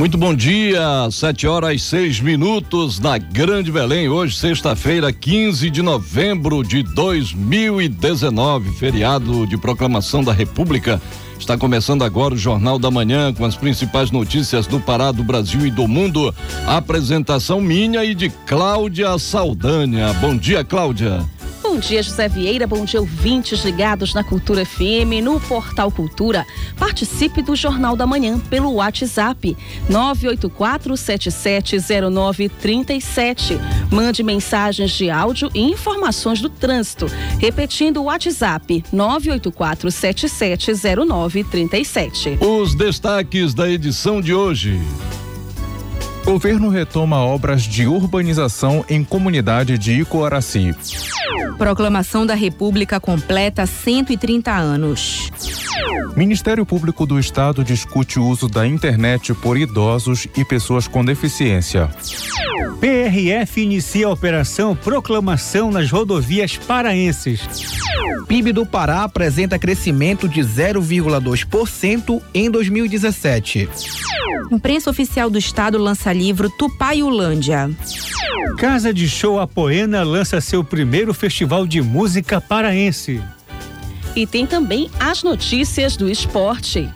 Muito bom dia, sete horas e seis minutos na Grande Belém. Hoje, sexta-feira, 15 de novembro de 2019, feriado de proclamação da República. Está começando agora o Jornal da Manhã com as principais notícias do Pará, do Brasil e do mundo. A apresentação minha e de Cláudia Saldanha. Bom dia, Cláudia. Bom dia, José Vieira. Bom dia, ouvintes ligados na Cultura FM, no Portal Cultura. Participe do Jornal da Manhã pelo WhatsApp 984-770937. Mande mensagens de áudio e informações do trânsito. Repetindo o WhatsApp 984-770937. Os destaques da edição de hoje. Governo retoma obras de urbanização em comunidade de Icoaraci. Proclamação da República completa 130 anos. Ministério Público do Estado discute o uso da internet por idosos e pessoas com deficiência. PRF inicia a operação Proclamação nas rodovias paraenses. PIB do Pará apresenta crescimento de 0,2% em 2017. Imprensa Oficial do Estado lança livro Tupaiulândia. Casa de Show Apoena lança seu primeiro festival de música paraense. E tem também as notícias do esporte.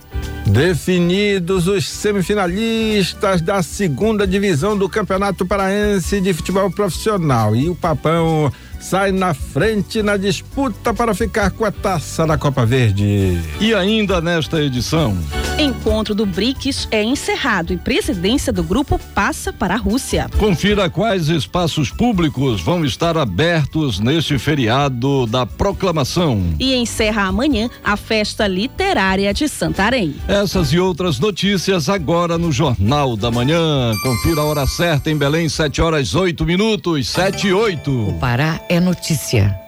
Definidos os semifinalistas da segunda divisão do Campeonato Paraense de Futebol Profissional. E o Papão sai na frente na disputa para ficar com a taça da Copa Verde. E ainda nesta edição. Encontro do BRICS é encerrado e presidência do grupo passa para a Rússia. Confira quais espaços públicos vão estar abertos neste feriado da proclamação. E encerra amanhã a festa literária de Santarém. Essas e outras notícias agora no Jornal da Manhã. Confira a hora certa em Belém, 7 horas 8 minutos, 7 e 8. O Pará é notícia.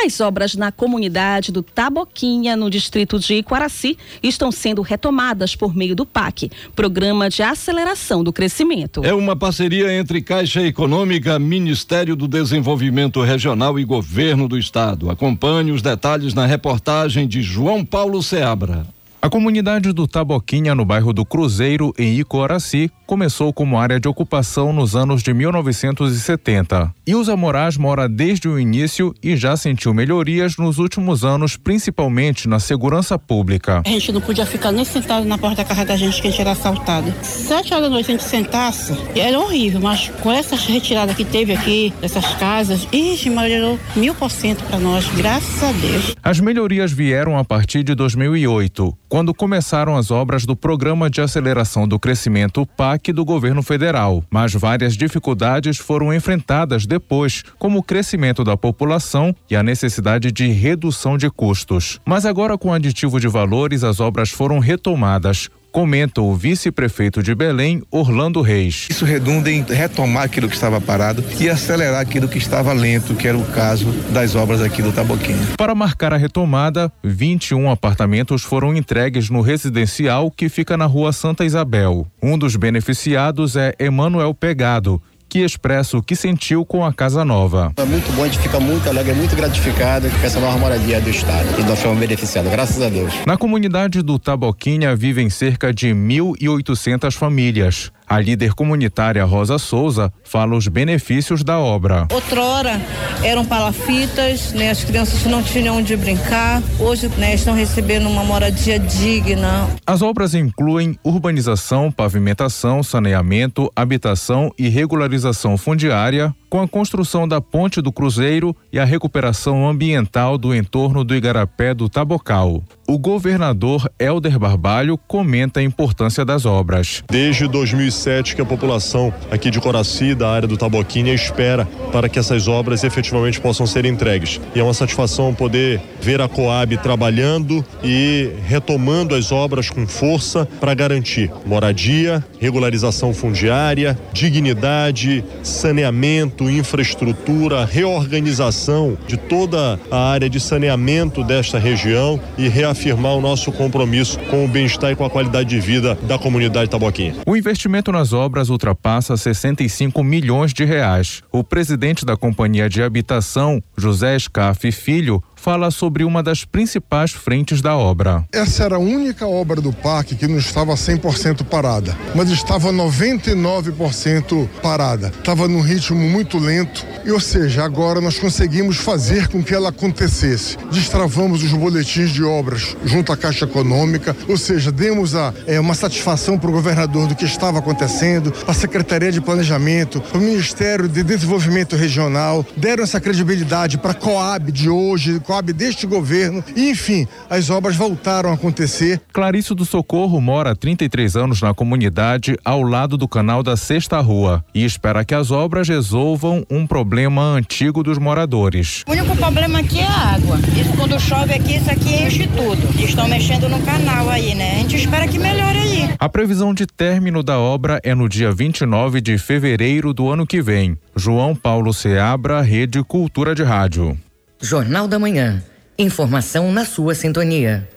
As obras na comunidade do Taboquinha, no distrito de Iquaraci, estão sendo retomadas por meio do PAC, Programa de Aceleração do Crescimento. É uma parceria entre Caixa Econômica, Ministério do Desenvolvimento Regional e Governo do Estado. Acompanhe os detalhes na reportagem de João Paulo Seabra. A comunidade do Taboquinha, no bairro do Cruzeiro, em Icoraci, começou como área de ocupação nos anos de 1970. Ilza Moraes mora desde o início e já sentiu melhorias nos últimos anos, principalmente na segurança pública. A gente não podia ficar nem sentado na porta da casa da gente que a gente era assaltado. Sete horas da noite a gente sentasse, era horrível, mas com essa retirada que teve aqui, dessas casas, ixi, melhorou mil por cento para nós, graças a Deus. As melhorias vieram a partir de 2008 quando começaram as obras do Programa de Aceleração do Crescimento PAC do governo federal. Mas várias dificuldades foram enfrentadas depois, como o crescimento da população e a necessidade de redução de custos. Mas agora, com aditivo de valores, as obras foram retomadas comenta o vice-prefeito de Belém, Orlando Reis. Isso redunda em retomar aquilo que estava parado e acelerar aquilo que estava lento, que era o caso das obras aqui do Taboquinho. Para marcar a retomada, 21 apartamentos foram entregues no residencial que fica na rua Santa Isabel. Um dos beneficiados é Emanuel Pegado, que expressa o que sentiu com a casa nova. É muito bom, a gente fica muito alegre, muito gratificado com essa nova moradia do Estado e nós fomos beneficiados, graças a Deus. Na comunidade do Taboquinha vivem cerca de 1.800 famílias. A líder comunitária Rosa Souza fala os benefícios da obra. Outrora eram palafitas, né, as crianças não tinham onde brincar. Hoje né, estão recebendo uma moradia digna. As obras incluem urbanização, pavimentação, saneamento, habitação e regularização fundiária, com a construção da Ponte do Cruzeiro e a recuperação ambiental do entorno do Igarapé do Tabocal. O governador Helder Barbalho comenta a importância das obras. Desde 2007 2007 que a população aqui de Coraci, da área do Taboquinha, espera para que essas obras efetivamente possam ser entregues. E é uma satisfação poder ver a Coab trabalhando e retomando as obras com força para garantir moradia, regularização fundiária, dignidade, saneamento, infraestrutura, reorganização de toda a área de saneamento desta região e reafirmar o nosso compromisso com o bem-estar e com a qualidade de vida da comunidade taboquinha. O investimento nas obras ultrapassa 65 milhões de reais. O presidente da Companhia de Habitação, José Scaff Filho, fala sobre uma das principais frentes da obra. Essa era a única obra do parque que não estava 100% parada, mas estava 99% parada. Estava num ritmo muito lento, e ou seja, agora nós conseguimos fazer com que ela acontecesse. Destravamos os boletins de obras junto à Caixa Econômica, ou seja, demos a, é, uma satisfação para o governador do que estava acontecendo, a Secretaria de Planejamento, o Ministério de Desenvolvimento Regional, deram essa credibilidade para a Coab de hoje, Coab deste governo. E, enfim, as obras voltaram a acontecer. Clarice do Socorro mora há 33 anos na comunidade ao lado do canal da Sexta Rua e espera que as obras resolvam um problema antigo dos moradores. O único problema aqui é a água. Isso quando chove aqui, isso aqui enche tudo. Estão mexendo no canal aí, né? A gente espera que melhore aí. A previsão de término da obra é no dia 29 de fevereiro do ano que vem. João Paulo Seabra, Rede Cultura de Rádio. Jornal da Manhã. Informação na sua sintonia.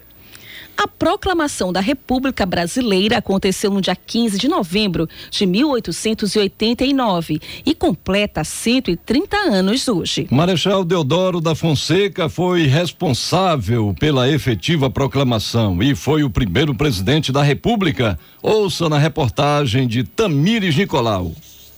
A proclamação da República Brasileira aconteceu no dia 15 de novembro de 1889 e completa 130 anos hoje. Marechal Deodoro da Fonseca foi responsável pela efetiva proclamação e foi o primeiro presidente da República. Ouça na reportagem de Tamires Nicolau.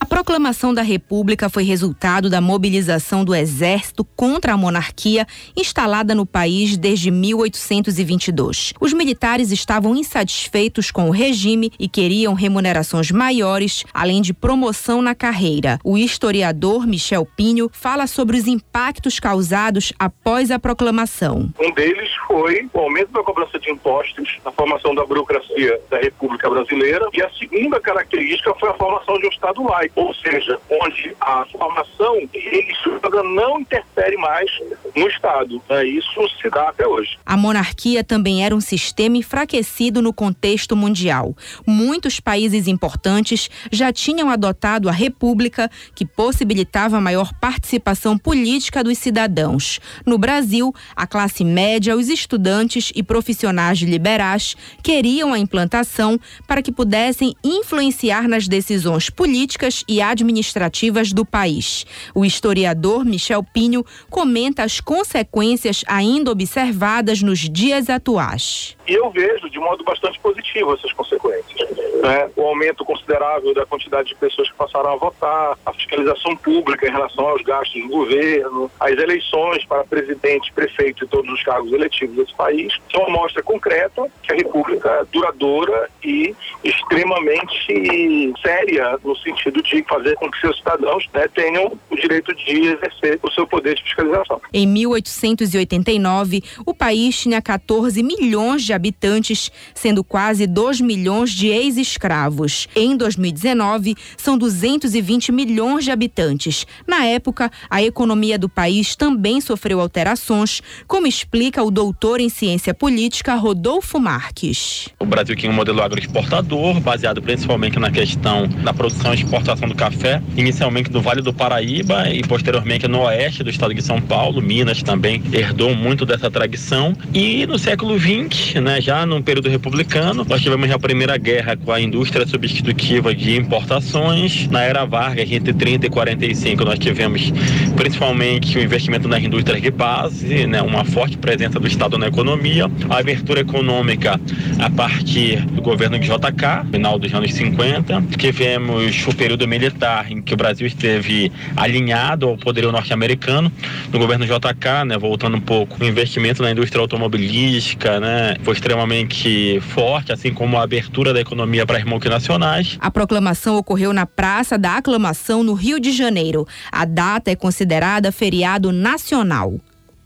A proclamação da República foi resultado da mobilização do Exército contra a monarquia instalada no país desde 1822. Os militares estavam insatisfeitos com o regime e queriam remunerações maiores, além de promoção na carreira. O historiador Michel Pinho fala sobre os impactos causados após a proclamação. Um deles foi o aumento da cobrança de impostos, a formação da burocracia da República Brasileira, e a segunda característica foi a formação de um Estado laico ou seja, onde a formação religiosa não interfere mais no Estado. É, isso se dá até hoje. A monarquia também era um sistema enfraquecido no contexto mundial. Muitos países importantes já tinham adotado a república, que possibilitava maior participação política dos cidadãos. No Brasil, a classe média, os estudantes e profissionais liberais queriam a implantação para que pudessem influenciar nas decisões políticas e administrativas do país. O historiador Michel Pinho comenta as consequências ainda observadas nos dias atuais. Eu vejo de modo bastante positivo essas consequências. Né? O aumento considerável da quantidade de pessoas que passaram a votar, a fiscalização pública em relação aos gastos do governo, as eleições para presidente, prefeito e todos os cargos eletivos desse país, são uma mostra concreta que a República é duradoura e extremamente séria no sentido de fazer com que seus cidadãos né, tenham o direito de exercer o seu poder de fiscalização. Em 1889, o país tinha 14 milhões de habitantes, sendo quase 2 milhões de ex-escravos. Em 2019, são 220 milhões de habitantes. Na época, a economia do país também sofreu alterações, como explica o doutor em ciência política Rodolfo Marques. O Brasil tinha um modelo agroexportador, baseado principalmente na questão da produção e exportação do café, inicialmente do Vale do Paraíba e posteriormente no oeste do estado de São Paulo, Minas também herdou muito dessa tradição. E no século XX, né, já no período republicano, nós tivemos a primeira guerra com a indústria substitutiva de importações. Na era Vargas, entre 30 e 45, nós tivemos principalmente o investimento nas indústrias de base, né, uma forte presença do Estado na economia, a abertura econômica a partir do governo de JK, final dos anos 50. Tivemos o período militar em que o Brasil esteve alinhado ao poderio norte-americano. No governo JK, né, voltando um pouco, o investimento na indústria automobilística né, foi extremamente forte, assim como a abertura da economia para as multinacionais. A proclamação ocorreu na Praça da Aclamação, no Rio de Janeiro. A data é considerada feriado nacional.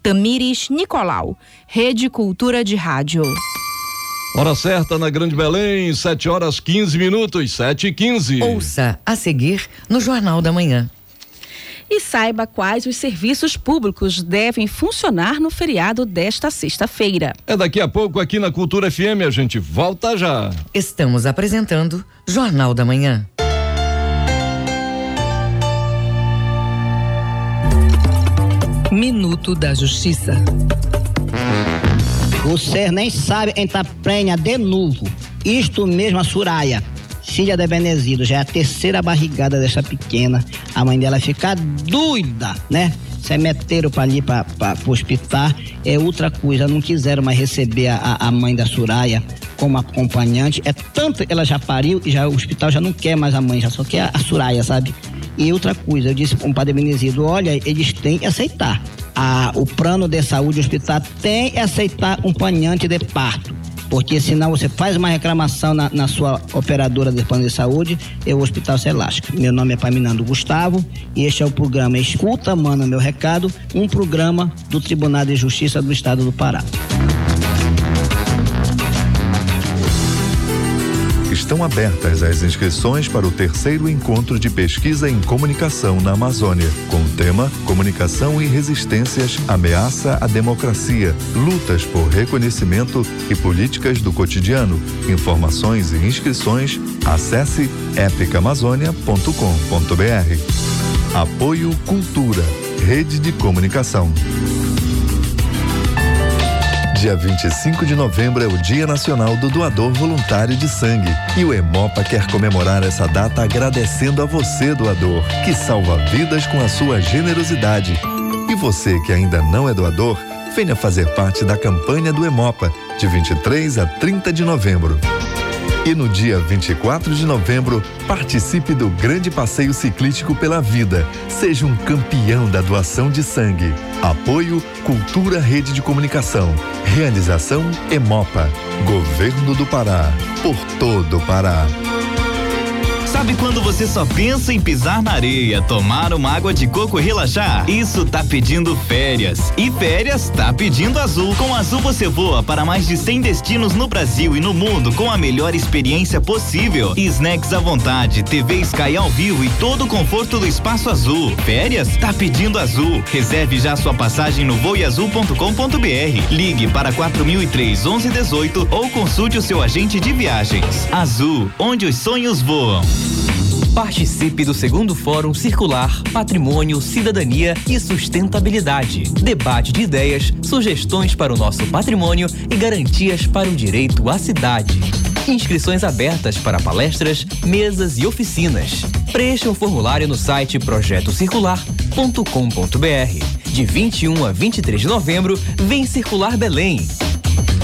Tamires Nicolau, Rede Cultura de Rádio. Hora certa na Grande Belém, 7 horas 15 minutos, 7 e 15. Ouça a seguir no Jornal da Manhã. E saiba quais os serviços públicos devem funcionar no feriado desta sexta-feira. É daqui a pouco aqui na Cultura FM, a gente volta já. Estamos apresentando Jornal da Manhã. Minuto da Justiça. Você nem sabe entrar prenha de novo. Isto mesmo a Suraya, filha de Benezido, já é a terceira barrigada dessa pequena. A mãe dela fica doida, né? Se meteram para ali para o hospital, é outra coisa. Não quiseram mais receber a, a mãe da Suraya como acompanhante. É tanto ela já pariu e já o hospital já não quer mais a mãe, já só quer a, a Suraya, sabe? E outra coisa, eu disse para o padre Benezido, olha, eles têm que aceitar. A, o plano de saúde hospital tem que aceitar um acompanhante de parto. Porque senão você faz uma reclamação na, na sua operadora de plano de saúde e o hospital se lasca. Meu nome é Paminando Gustavo e este é o programa Escuta, Mano, Meu Recado, um programa do Tribunal de Justiça do Estado do Pará. Estão abertas as inscrições para o terceiro encontro de pesquisa em comunicação na Amazônia, com o tema Comunicação e Resistências, Ameaça à Democracia, Lutas por Reconhecimento e Políticas do Cotidiano. Informações e inscrições, acesse epicamazônia.com.br. Apoio Cultura, Rede de Comunicação. Dia 25 de novembro é o Dia Nacional do Doador Voluntário de Sangue. E o Hemopa quer comemorar essa data agradecendo a você, doador, que salva vidas com a sua generosidade. E você que ainda não é doador, venha fazer parte da campanha do Hemopa, de 23 a 30 de novembro. E no dia 24 de novembro, participe do Grande Passeio Ciclístico pela Vida. Seja um campeão da doação de sangue. Apoio Cultura Rede de Comunicação. Realização Emopa. Governo do Pará. Por todo o Pará. Sabe quando você só pensa em pisar na areia, tomar uma água de coco e relaxar? Isso tá pedindo férias. E férias tá pedindo Azul. Com Azul você voa para mais de 100 destinos no Brasil e no mundo com a melhor experiência possível. Snacks à vontade, TV Sky ao vivo e todo o conforto do espaço azul. Férias? Tá pedindo Azul. Reserve já sua passagem no voeazul.com.br. Ligue para 4003 1118 ou consulte o seu agente de viagens. Azul, onde os sonhos voam. Participe do segundo Fórum Circular Patrimônio, Cidadania e Sustentabilidade. Debate de ideias, sugestões para o nosso patrimônio e garantias para o direito à cidade. Inscrições abertas para palestras, mesas e oficinas. Preencha um formulário no site projetocircular.com.br. De 21 a 23 de novembro, vem Circular Belém.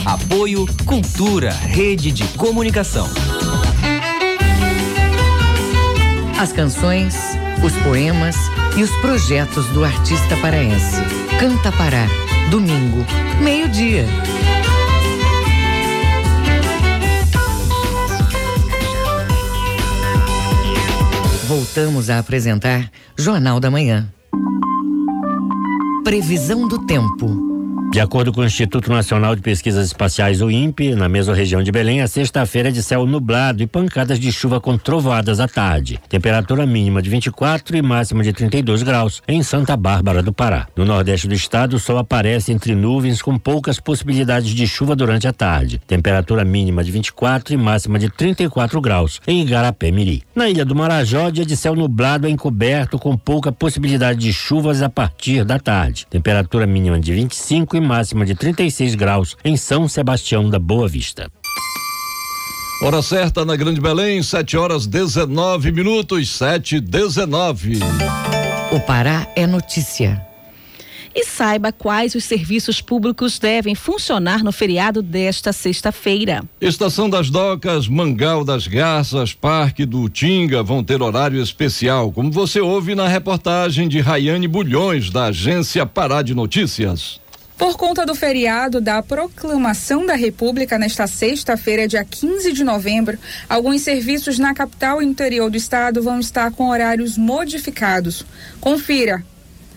Apoio Cultura, Rede de Comunicação. As canções, os poemas e os projetos do artista paraense. Canta Pará, domingo, meio-dia. Voltamos a apresentar Jornal da Manhã. Previsão do tempo. De acordo com o Instituto Nacional de Pesquisas Espaciais, o INPE, na mesma região de Belém, a sexta-feira é de céu nublado e pancadas de chuva com trovoadas à tarde. Temperatura mínima de 24 e máxima de 32 graus em Santa Bárbara do Pará. No nordeste do estado, o sol aparece entre nuvens com poucas possibilidades de chuva durante a tarde. Temperatura mínima de 24 e máxima de 34 graus em Igarapé-Miri. Na ilha do Marajó, dia de céu nublado encoberto com pouca possibilidade de chuvas a partir da tarde. Temperatura mínima de 25 e máxima de 36 graus em São Sebastião da Boa Vista. Hora certa na Grande Belém, 7 horas 19 minutos, 7 19. O Pará é notícia. E saiba quais os serviços públicos devem funcionar no feriado desta sexta-feira. Estação das Docas, Mangal das Garças, Parque do Tinga vão ter horário especial, como você ouve na reportagem de Rayane Bulhões, da agência Pará de Notícias. Por conta do feriado da Proclamação da República nesta sexta-feira, dia 15 de novembro, alguns serviços na capital e interior do estado vão estar com horários modificados. Confira.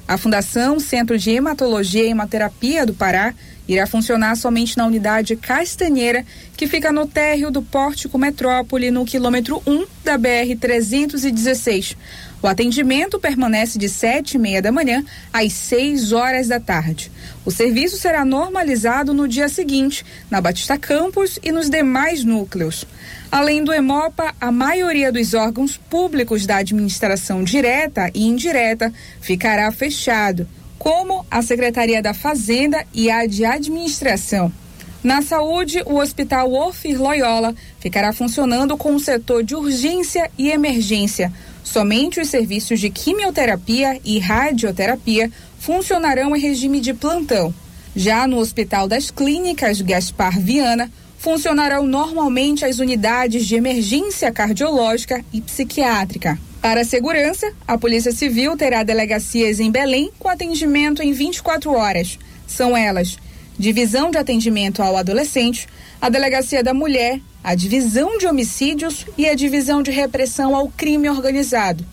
A Fundação Centro de Hematologia e Hemoterapia do Pará, irá funcionar somente na unidade Castanheira, que fica no térreo do Pórtico Metrópole, no quilômetro 1 da BR-316. O atendimento permanece de sete e meia da manhã às 6 horas da tarde. O serviço será normalizado no dia seguinte, na Batista Campos e nos demais núcleos. Além do EMOPA, a maioria dos órgãos públicos da administração direta e indireta ficará fechado, como a Secretaria da Fazenda e a de Administração. Na saúde, o Hospital Orfir Loyola ficará funcionando com o setor de urgência e emergência. Somente os serviços de quimioterapia e radioterapia funcionarão em regime de plantão. Já no Hospital das Clínicas Gaspar Viana, funcionarão normalmente as unidades de emergência cardiológica e psiquiátrica. Para a segurança, a Polícia Civil terá delegacias em Belém com atendimento em 24 horas. São elas: Divisão de Atendimento ao Adolescente, a Delegacia da Mulher, a Divisão de Homicídios e a Divisão de Repressão ao Crime Organizado.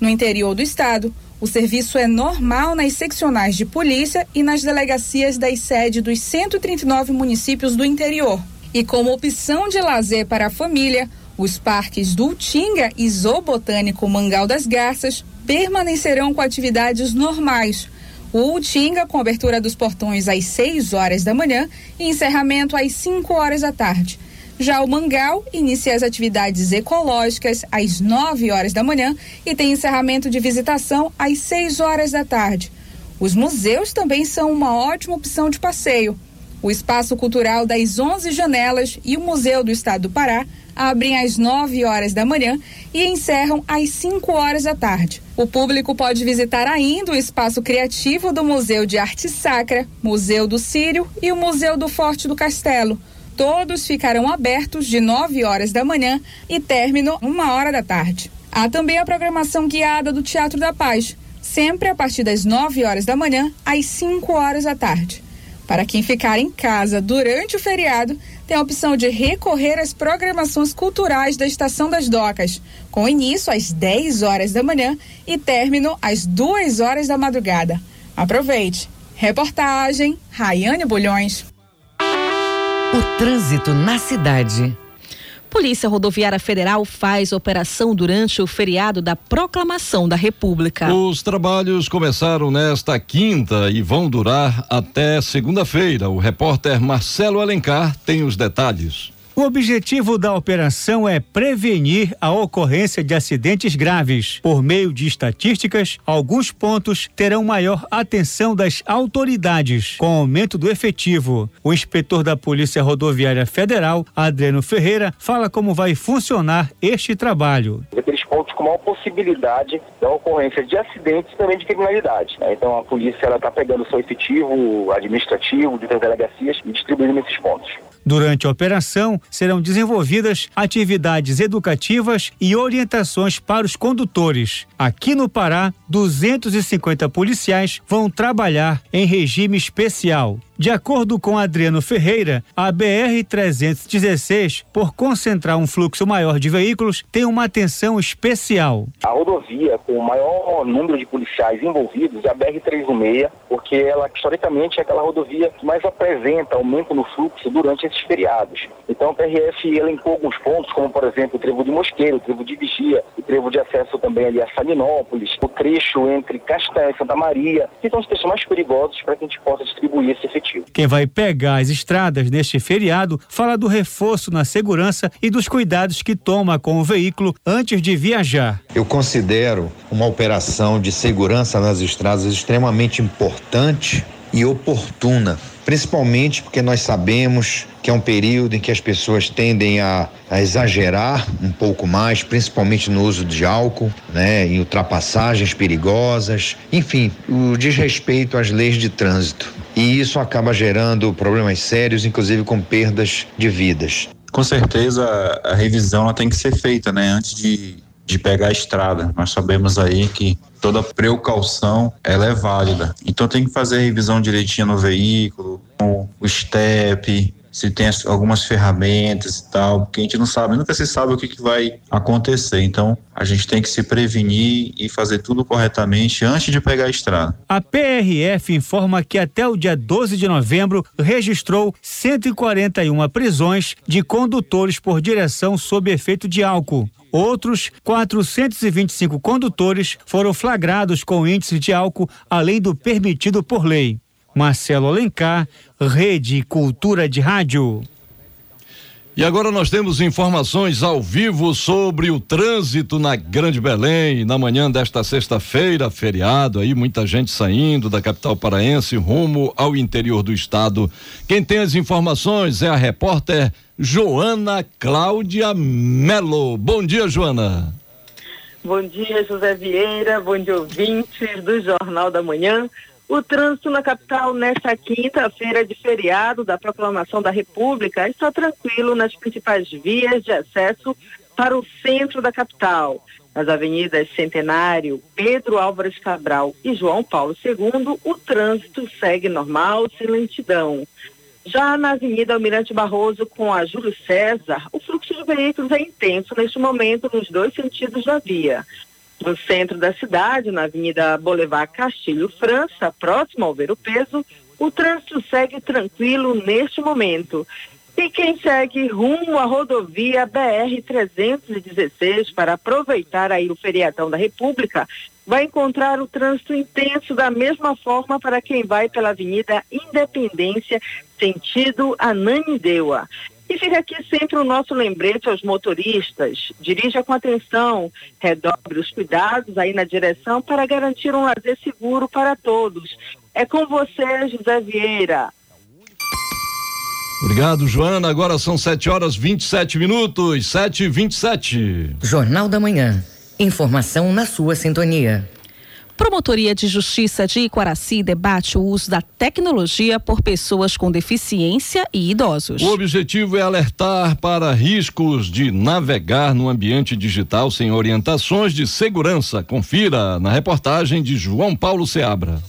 No interior do estado, o serviço é normal nas seccionais de polícia e nas delegacias das sedes dos 139 municípios do interior. E como opção de lazer para a família, os parques do Utinga e Zoobotânico Mangal das Garças permanecerão com atividades normais. O Utinga com abertura dos portões às 6 horas da manhã e encerramento às 5 horas da tarde. Já o Mangal inicia as atividades ecológicas às 9 horas da manhã e tem encerramento de visitação às 6 horas da tarde. Os museus também são uma ótima opção de passeio. O Espaço Cultural das 11 Janelas e o Museu do Estado do Pará abrem às 9 horas da manhã e encerram às 5 horas da tarde. O público pode visitar ainda o espaço criativo do Museu de Arte Sacra, Museu do Sírio e o Museu do Forte do Castelo. Todos ficarão abertos de 9 horas da manhã e término uma hora da tarde. Há também a programação guiada do Teatro da Paz, sempre a partir das 9 horas da manhã às 5 horas da tarde. Para quem ficar em casa durante o feriado, tem a opção de recorrer às programações culturais da Estação das Docas, com início às 10 horas da manhã e término às 2 horas da madrugada. Aproveite! Reportagem Raiane Bulhões. O trânsito na cidade. Polícia Rodoviária Federal faz operação durante o feriado da Proclamação da República. Os trabalhos começaram nesta quinta e vão durar até segunda-feira. O repórter Marcelo Alencar tem os detalhes. O objetivo da operação é prevenir a ocorrência de acidentes graves. Por meio de estatísticas, alguns pontos terão maior atenção das autoridades, com aumento do efetivo. O inspetor da Polícia Rodoviária Federal, Adriano Ferreira, fala como vai funcionar este trabalho. Aqueles pontos com maior possibilidade da ocorrência de acidentes e também de criminalidade. Né? Então a polícia está pegando o seu efetivo administrativo de delegacias e distribuindo nesses pontos. Durante a operação, serão desenvolvidas atividades educativas e orientações para os condutores. Aqui no Pará, 250 policiais vão trabalhar em regime especial. De acordo com Adriano Ferreira, a BR-316, por concentrar um fluxo maior de veículos, tem uma atenção especial. A rodovia com o maior número de policiais envolvidos é a BR-316, porque ela historicamente é aquela rodovia que mais apresenta aumento no fluxo durante esses feriados. Então a PRF elencou alguns pontos, como por exemplo o trevo de Mosqueiro, o trevo de Vigia, o trevo de acesso também ali a Salinópolis, o trecho entre Castanha e Santa Maria, que são os trechos mais perigosos para que a gente possa distribuir esse efetivo. Quem vai pegar as estradas neste feriado fala do reforço na segurança e dos cuidados que toma com o veículo antes de viajar. Eu considero uma operação de segurança nas estradas extremamente importante e oportuna, principalmente porque nós sabemos que é um período em que as pessoas tendem a, a, exagerar um pouco mais, principalmente no uso de álcool, né, em ultrapassagens perigosas, enfim, o desrespeito às leis de trânsito. E isso acaba gerando problemas sérios, inclusive com perdas de vidas. Com certeza a revisão tem que ser feita, né, antes de, de pegar a estrada. Nós sabemos aí que toda precaução ela é válida. Então tem que fazer a revisão direitinho no veículo, o step, se tem as, algumas ferramentas e tal, porque a gente não sabe, nunca se sabe o que, que vai acontecer. Então, a gente tem que se prevenir e fazer tudo corretamente antes de pegar a estrada. A PRF informa que até o dia 12 de novembro registrou 141 prisões de condutores por direção sob efeito de álcool. Outros 425 condutores foram flagrados com índice de álcool além do permitido por lei. Marcelo Alencar, Rede Cultura de Rádio. E agora nós temos informações ao vivo sobre o trânsito na Grande Belém, na manhã desta sexta-feira, feriado aí, muita gente saindo da capital paraense rumo ao interior do estado. Quem tem as informações é a repórter Joana Cláudia Melo. Bom dia, Joana. Bom dia, José Vieira, bom dia, ouvintes do Jornal da Manhã. O trânsito na capital nesta quinta-feira de feriado da proclamação da República está tranquilo nas principais vias de acesso para o centro da capital. Nas avenidas Centenário, Pedro Álvares Cabral e João Paulo II, o trânsito segue normal, sem lentidão. Já na Avenida Almirante Barroso com a Júlio César, o fluxo de veículos é intenso neste momento nos dois sentidos da via no centro da cidade, na Avenida Boulevard Castilho França, próximo ao Ver Peso, o trânsito segue tranquilo neste momento. E quem segue rumo à rodovia BR-316 para aproveitar aí o feriadão da República, vai encontrar o trânsito intenso da mesma forma para quem vai pela Avenida Independência, sentido Ananindeua. E fica aqui sempre o nosso lembrete aos motoristas. Dirija com atenção, redobre os cuidados aí na direção para garantir um lazer seguro para todos. É com você, José Vieira. Obrigado, Joana. Agora são 7 horas 27 minutos, 7 e 27 Jornal da Manhã. Informação na sua sintonia. Promotoria de Justiça de Iquaraci debate o uso da tecnologia por pessoas com deficiência e idosos. O objetivo é alertar para riscos de navegar no ambiente digital sem orientações de segurança. Confira na reportagem de João Paulo Seabra.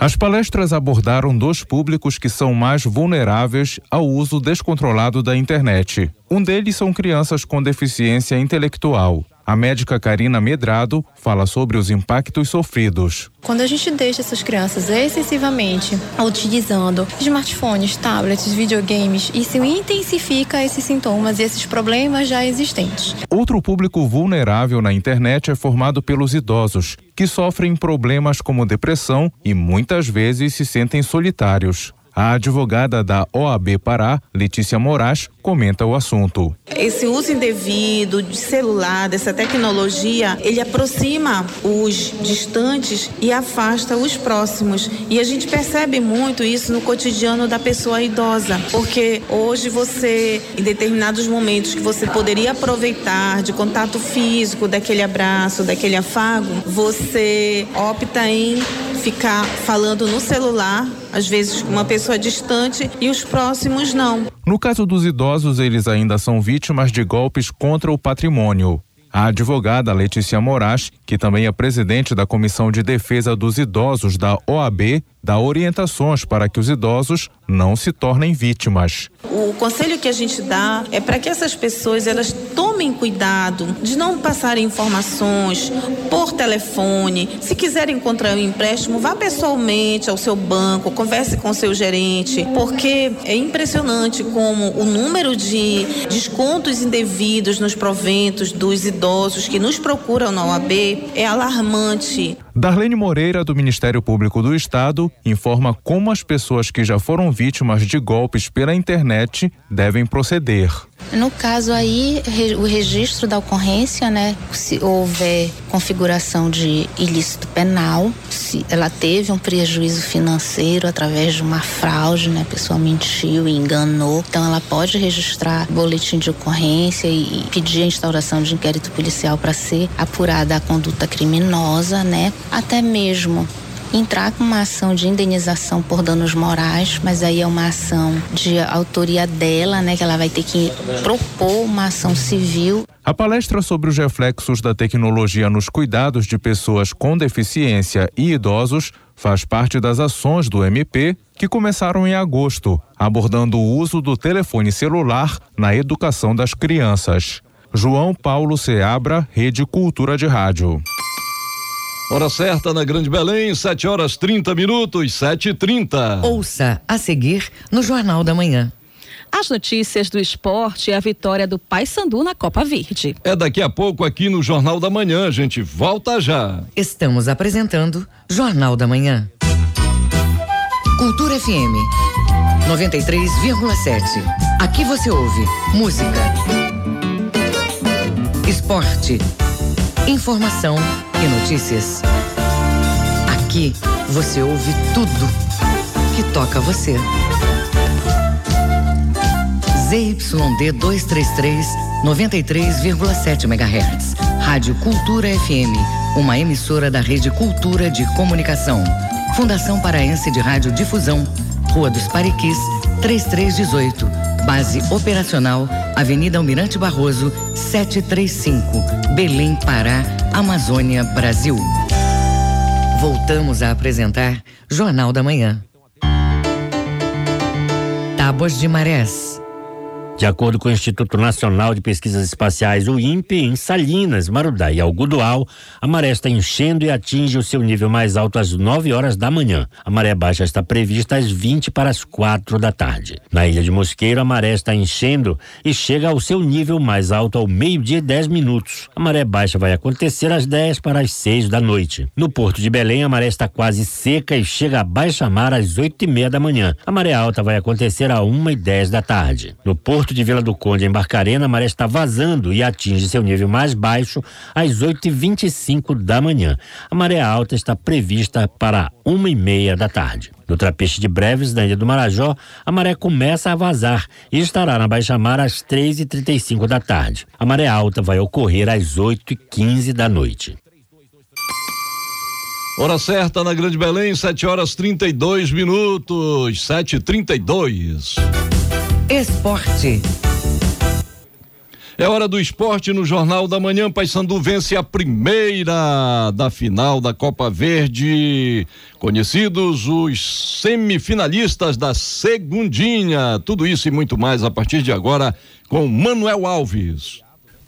As palestras abordaram dois públicos que são mais vulneráveis ao uso descontrolado da internet. Um deles são crianças com deficiência intelectual. A médica Karina Medrado fala sobre os impactos sofridos. Quando a gente deixa essas crianças excessivamente utilizando smartphones, tablets, videogames, isso intensifica esses sintomas e esses problemas já existentes. Outro público vulnerável na internet é formado pelos idosos, que sofrem problemas como depressão e muitas vezes se sentem solitários. A advogada da OAB Pará, Letícia Moraes, comenta o assunto. Esse uso indevido de celular, dessa tecnologia, ele aproxima os distantes e afasta os próximos. E a gente percebe muito isso no cotidiano da pessoa idosa, porque hoje você, em determinados momentos que você poderia aproveitar de contato físico, daquele abraço, daquele afago, você opta em ficar falando no celular, às vezes uma pessoa distante e os próximos não. No caso dos idosos, eles ainda são vítimas de golpes contra o patrimônio. A advogada Letícia Moraes, que também é presidente da Comissão de Defesa dos Idosos da OAB, dá orientações para que os idosos não se tornem vítimas. O conselho que a gente dá é para que essas pessoas elas tomem cuidado de não passarem informações por telefone. Se quiserem encontrar um empréstimo, vá pessoalmente ao seu banco, converse com seu gerente, porque é impressionante como o número de descontos indevidos nos proventos dos idosos que nos procuram na OAB é alarmante. Darlene Moreira, do Ministério Público do Estado, informa como as pessoas que já foram vítimas de golpes pela internet devem proceder. No caso aí, o registro da ocorrência, né? Se houver configuração de ilícito penal, se ela teve um prejuízo financeiro através de uma fraude, né? A pessoa mentiu e enganou, então ela pode registrar boletim de ocorrência e pedir a instauração de inquérito policial para ser apurada a conduta criminosa, né? Até mesmo entrar com uma ação de indenização por danos morais, mas aí é uma ação de autoria dela, né? Que ela vai ter que propor uma ação civil. A palestra sobre os reflexos da tecnologia nos cuidados de pessoas com deficiência e idosos faz parte das ações do MP que começaram em agosto, abordando o uso do telefone celular na educação das crianças. João Paulo Seabra, Rede Cultura de Rádio. Hora certa na Grande Belém, 7 horas 30 minutos, 7 e 30 Ouça a seguir no Jornal da Manhã. As notícias do esporte e a vitória do Paysandu na Copa Verde. É daqui a pouco aqui no Jornal da Manhã, a gente volta já. Estamos apresentando Jornal da Manhã. Cultura FM 93,7. Aqui você ouve música, esporte, informação e notícias. Aqui você ouve tudo que toca você. ZYD 233, 93,7 MHz. Rádio Cultura FM, uma emissora da Rede Cultura de Comunicação. Fundação Paraense de Rádio Difusão, Rua dos Pariquis, 3318. Base operacional, Avenida Almirante Barroso, 735, Belém, Pará, Amazônia, Brasil. Voltamos a apresentar Jornal da Manhã. Tábuas de Marés. De acordo com o Instituto Nacional de Pesquisas Espaciais, o INPE, em Salinas, Marudá e Algodual, a maré está enchendo e atinge o seu nível mais alto às 9 horas da manhã. A maré baixa está prevista às 20 para as 4 da tarde. Na ilha de Mosqueiro, a maré está enchendo e chega ao seu nível mais alto ao meio-dia e 10 minutos. A maré baixa vai acontecer às 10 para as 6 da noite. No Porto de Belém, a maré está quase seca e chega a baixa mar às 8 e meia da manhã. A maré alta vai acontecer às 1 e 10 da tarde. No Porto de Vila do Conde, em Barcarena, a maré está vazando e atinge seu nível mais baixo às 8h25 da manhã. A maré alta está prevista para uma e meia da tarde. No Trapiche de Breves, na Ilha do Marajó, a maré começa a vazar e estará na baixa mar às 3h35 da tarde. A maré alta vai ocorrer às 8h15 da noite. Hora certa na Grande Belém, 7 horas 32 minutos, 7 e 32 Esporte. É hora do esporte no Jornal da Manhã. Paysandu vence a primeira da final da Copa Verde. Conhecidos os semifinalistas da Segundinha. Tudo isso e muito mais a partir de agora com Manuel Alves.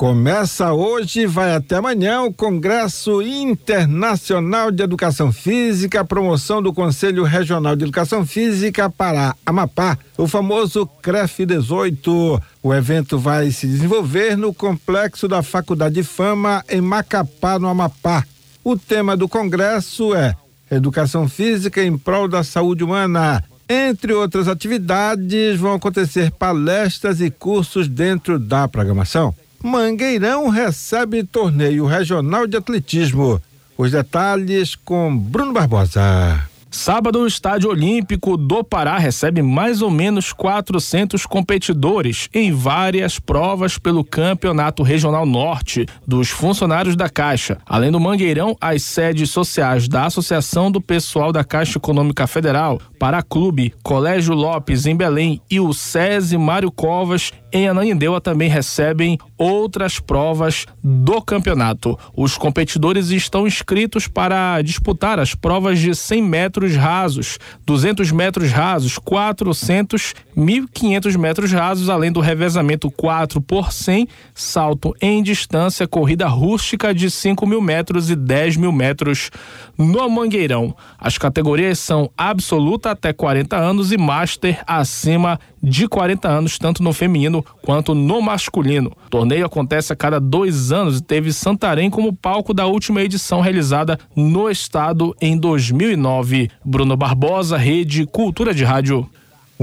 Começa hoje e vai até amanhã o Congresso Internacional de Educação Física, promoção do Conselho Regional de Educação Física para Amapá, o famoso CREF 18. O evento vai se desenvolver no complexo da Faculdade de Fama em Macapá, no Amapá. O tema do congresso é Educação Física em prol da saúde humana. Entre outras atividades, vão acontecer palestras e cursos dentro da programação. Mangueirão recebe torneio regional de atletismo. Os detalhes com Bruno Barbosa. Sábado, o Estádio Olímpico do Pará recebe mais ou menos 400 competidores em várias provas pelo Campeonato Regional Norte dos funcionários da Caixa. Além do Mangueirão, as sedes sociais da Associação do Pessoal da Caixa Econômica Federal, Pará Clube, Colégio Lopes em Belém e o SESI Mário Covas em Ananindeua também recebem outras provas do campeonato. Os competidores estão inscritos para disputar as provas de 100 metros rasos, 200 metros rasos, 400, 1.500 metros rasos, além do revezamento 4 por 100, salto em distância, corrida rústica de 5 mil metros e 10 mil metros no Mangueirão. As categorias são absoluta até 40 anos e master acima de 40 anos, tanto no feminino quanto no masculino. O torneio acontece a cada dois anos e teve Santarém como palco da última edição realizada no estado em 2009. Bruno Barbosa, Rede Cultura de Rádio.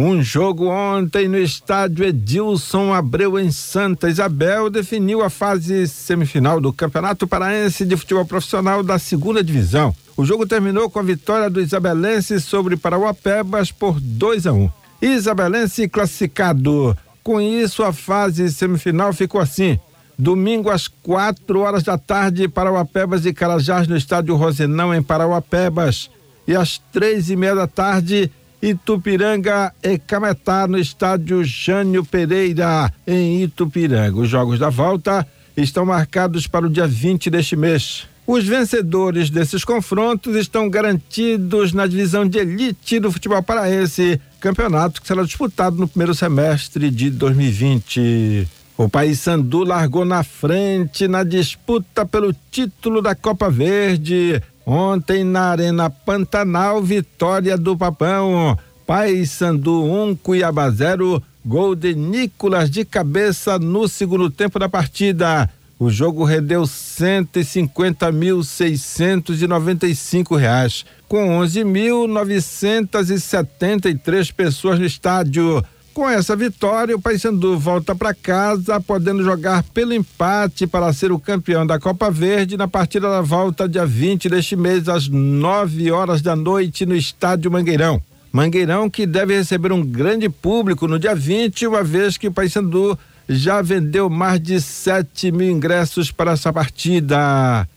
Um jogo ontem no estádio Edilson Abreu em Santa Isabel definiu a fase semifinal do Campeonato Paraense de Futebol Profissional da segunda divisão. O jogo terminou com a vitória do Isabelense sobre Parauapebas por 2 a 1. Um. Isabelense classificado. Com isso, a fase semifinal ficou assim. Domingo às quatro horas da tarde, Parauapebas e Carajás no estádio Rosenão em Parauapebas. E às três e meia da tarde, Itupiranga e Cametá no estádio Jânio Pereira, em Itupiranga. Os jogos da volta estão marcados para o dia 20 deste mês. Os vencedores desses confrontos estão garantidos na divisão de elite do futebol paraense, campeonato que será disputado no primeiro semestre de 2020. O Paysandu largou na frente na disputa pelo título da Copa Verde. Ontem na Arena Pantanal, vitória do Papão. Paysandu 1, um, Cuiabá 0, gol de Nicolas de cabeça no segundo tempo da partida. O jogo rendeu 150.695 reais, com 11.973 pessoas no estádio. Com essa vitória, o Paysandu volta para casa, podendo jogar pelo empate para ser o campeão da Copa Verde na partida da volta dia 20 deste mês, às 9 horas da noite, no estádio Mangueirão. Mangueirão que deve receber um grande público no dia 20, uma vez que o Paysandu já vendeu mais de 7 mil ingressos para essa partida.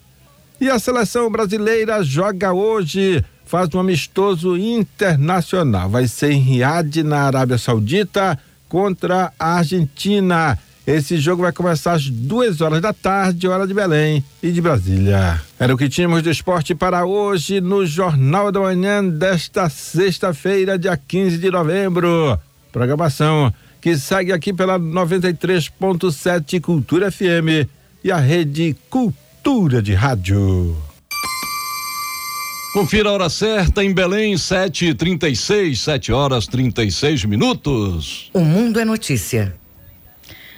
E a seleção brasileira joga hoje, faz um amistoso internacional. Vai ser em Riad, na Arábia Saudita, contra a Argentina. Esse jogo vai começar às duas horas da tarde, hora de Belém e de Brasília. Era o que tínhamos de esporte para hoje no Jornal da Manhã desta sexta-feira, dia 15 de novembro. Programação que segue aqui pela 93.7 Cultura FM e a rede Cultura de Rádio. Confira a hora certa em Belém, 7h36, 7 horas 36 minutos. O Mundo é Notícia.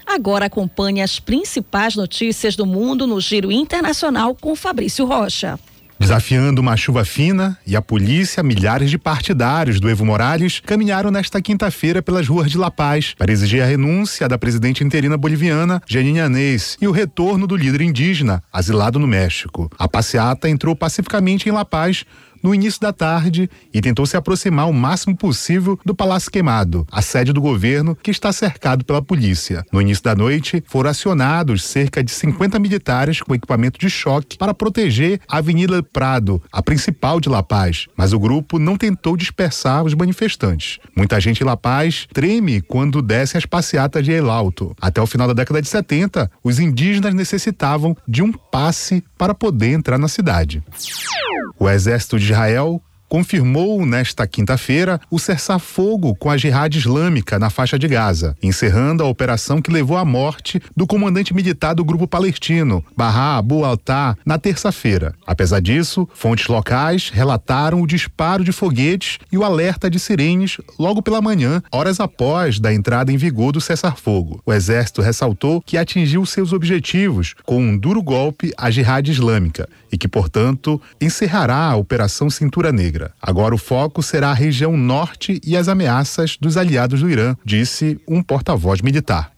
Agora acompanhe as principais notícias do mundo no Giro Internacional com Fabrício Rocha. Desafiando uma chuva fina e a polícia, milhares de partidários do Evo Morales caminharam nesta quinta-feira pelas ruas de La Paz para exigir a renúncia da presidente interina boliviana, Janine Anês, e o retorno do líder indígena, asilado no México. A passeata entrou pacificamente em La Paz no início da tarde e tentou se aproximar o máximo possível do Palácio Queimado, a sede do governo que está cercado pela polícia. No início da noite, foram acionados cerca de 50 militares com equipamento de choque para proteger a Avenida Prado, a principal de La Paz, mas o grupo não tentou dispersar os manifestantes. Muita gente em La Paz treme quando descem as passeatas de El Alto. Até o final da década de 70, os indígenas necessitavam de um passe para poder entrar na cidade. O exército de Israel confirmou nesta quinta-feira o cessar-fogo com a Jihad Islâmica na faixa de Gaza, encerrando a operação que levou à morte do comandante militar do grupo palestino, Bahá Abu Altá, na terça-feira. Apesar disso, fontes locais relataram o disparo de foguetes e o alerta de sirenes logo pela manhã, horas após da entrada em vigor do cessar-fogo. O exército ressaltou que atingiu seus objetivos com um duro golpe à Jihad Islâmica e que, portanto, encerrará a Operação Cintura Negra. Agora o foco será a região norte e as ameaças dos aliados do Irã, disse um porta-voz militar.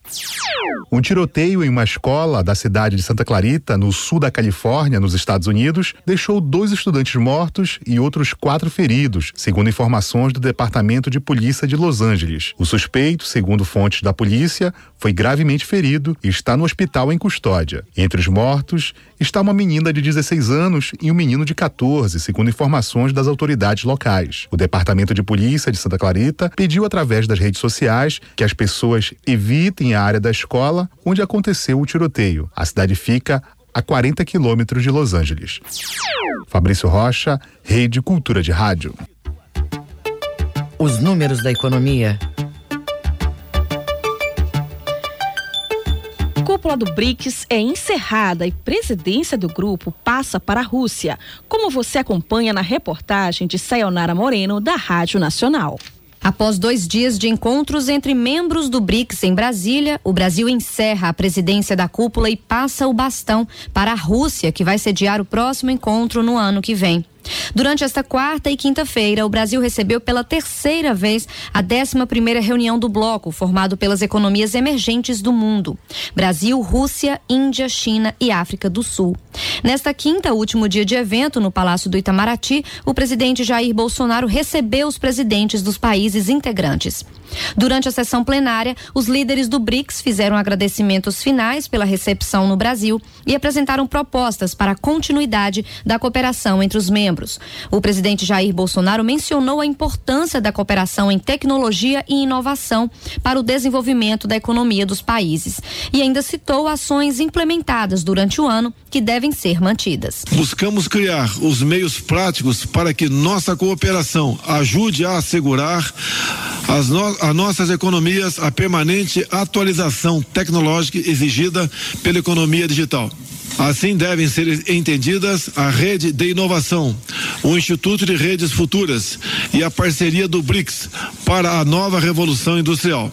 Um tiroteio em uma escola da cidade de Santa Clarita, no sul da Califórnia, nos Estados Unidos, deixou dois estudantes mortos e outros quatro feridos, segundo informações do Departamento de Polícia de Los Angeles. O suspeito, segundo fontes da polícia, foi gravemente ferido e está no hospital em custódia. Entre os mortos está uma menina de 16 anos e um menino de 14, segundo informações das autoridades locais. O Departamento de Polícia de Santa Clarita pediu através das redes sociais que as pessoas evitem a área da escola onde aconteceu o tiroteio. A cidade fica a 40 quilômetros de Los Angeles. Fabrício Rocha, Rede Cultura de Rádio. Os números da economia. cúpula do BRICS é encerrada e presidência do grupo passa para a Rússia, como você acompanha na reportagem de Sayonara Moreno, da Rádio Nacional. Após dois dias de encontros entre membros do BRICS em Brasília, o Brasil encerra a presidência da cúpula e passa o bastão para a Rússia, que vai sediar o próximo encontro no ano que vem. Durante esta quarta e quinta-feira, o Brasil recebeu pela terceira vez a 11 primeira reunião do bloco, formado pelas economias emergentes do mundo: Brasil, Rússia, Índia, China e África do Sul. Nesta quinta, último dia de evento no Palácio do Itamaraty, o presidente Jair Bolsonaro recebeu os presidentes dos países integrantes. Durante a sessão plenária, os líderes do BRICS fizeram agradecimentos finais pela recepção no Brasil e apresentaram propostas para a continuidade da cooperação entre os membros. O presidente Jair Bolsonaro mencionou a importância da cooperação em tecnologia e inovação para o desenvolvimento da economia dos países e ainda citou ações implementadas durante o ano que devem ser mantidas. Buscamos criar os meios práticos para que nossa cooperação ajude a assegurar as no, a nossas economias a permanente atualização tecnológica exigida pela economia digital. Assim devem ser entendidas a rede de inovação, o Instituto de Redes Futuras e a parceria do BRICS para a nova revolução industrial.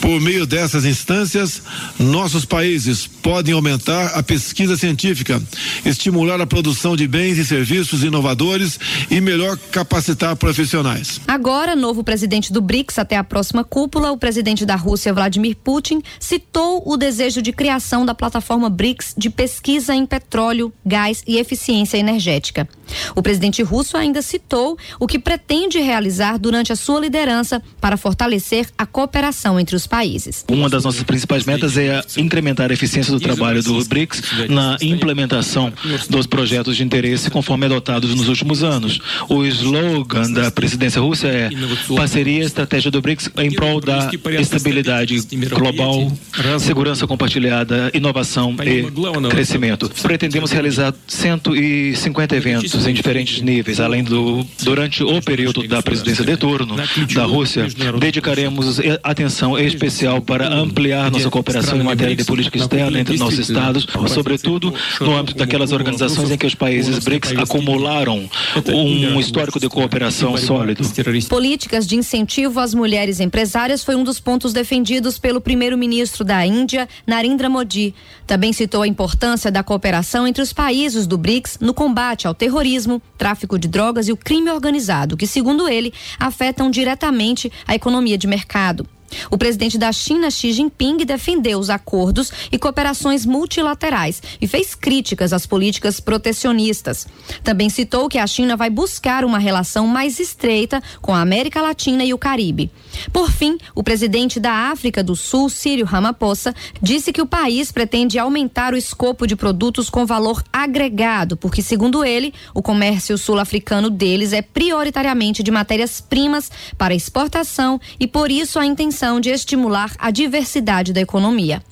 Por meio dessas instâncias, nossos países podem aumentar a pesquisa científica, estimular a produção de bens e serviços inovadores e melhor capacitar profissionais. Agora, novo presidente do BRICS até a próxima cúpula, o presidente da Rússia, Vladimir Putin, citou o desejo de criação da plataforma BRICS de pesquisa em petróleo, gás e eficiência energética. O presidente russo ainda citou o que pretende realizar durante a sua liderança para fortalecer a cooperação entre os países. Uma das nossas principais metas é incrementar a eficiência do trabalho do BRICS na implementação dos projetos de interesse conforme adotados nos últimos anos. O slogan da presidência russa é parceria estratégia do BRICS em prol da estabilidade global, segurança compartilhada, inovação e crescimento. Pretendemos realizar 150 eventos em diferentes níveis, além do durante o período da presidência de turno da Rússia, dedicaremos atenção especial para ampliar nossa cooperação em matéria de política externa entre nossos estados, sobretudo no âmbito daquelas organizações em que os países BRICS acumularam um histórico de cooperação sólido. Políticas de incentivo às mulheres empresárias foi um dos pontos defendidos pelo primeiro-ministro da Índia, Narendra Modi. Também citou a importância da cooperação entre os países do BRICS no combate ao terrorismo, tráfico de drogas e o crime organizado, que, segundo ele, afetam diretamente a economia de mercado. O presidente da China, Xi Jinping, defendeu os acordos e cooperações multilaterais e fez críticas às políticas protecionistas. Também citou que a China vai buscar uma relação mais estreita com a América Latina e o Caribe. Por fim, o presidente da África do Sul, Círio Ramaphosa, disse que o país pretende aumentar o escopo de produtos com valor agregado, porque, segundo ele, o comércio sul-africano deles é prioritariamente de matérias-primas para exportação e, por isso, a intenção de estimular a diversidade da economia.